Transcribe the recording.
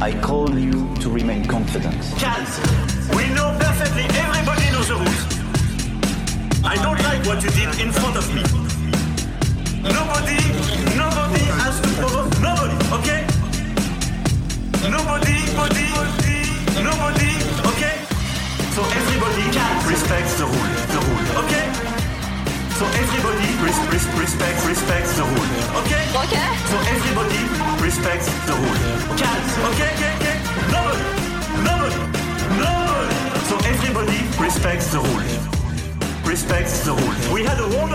I call you to remain confident. Calm. We know perfectly, everybody knows the rules. I don't like what you did in front of me. Nobody, nobody has to provoke nobody, okay? Nobody, body, nobody, okay? So everybody respects the rule, the rule, okay? So everybody res- res- respects respects the rule, okay? Okay. So everybody respects respects the rule. Respects the rule. We had a wonderful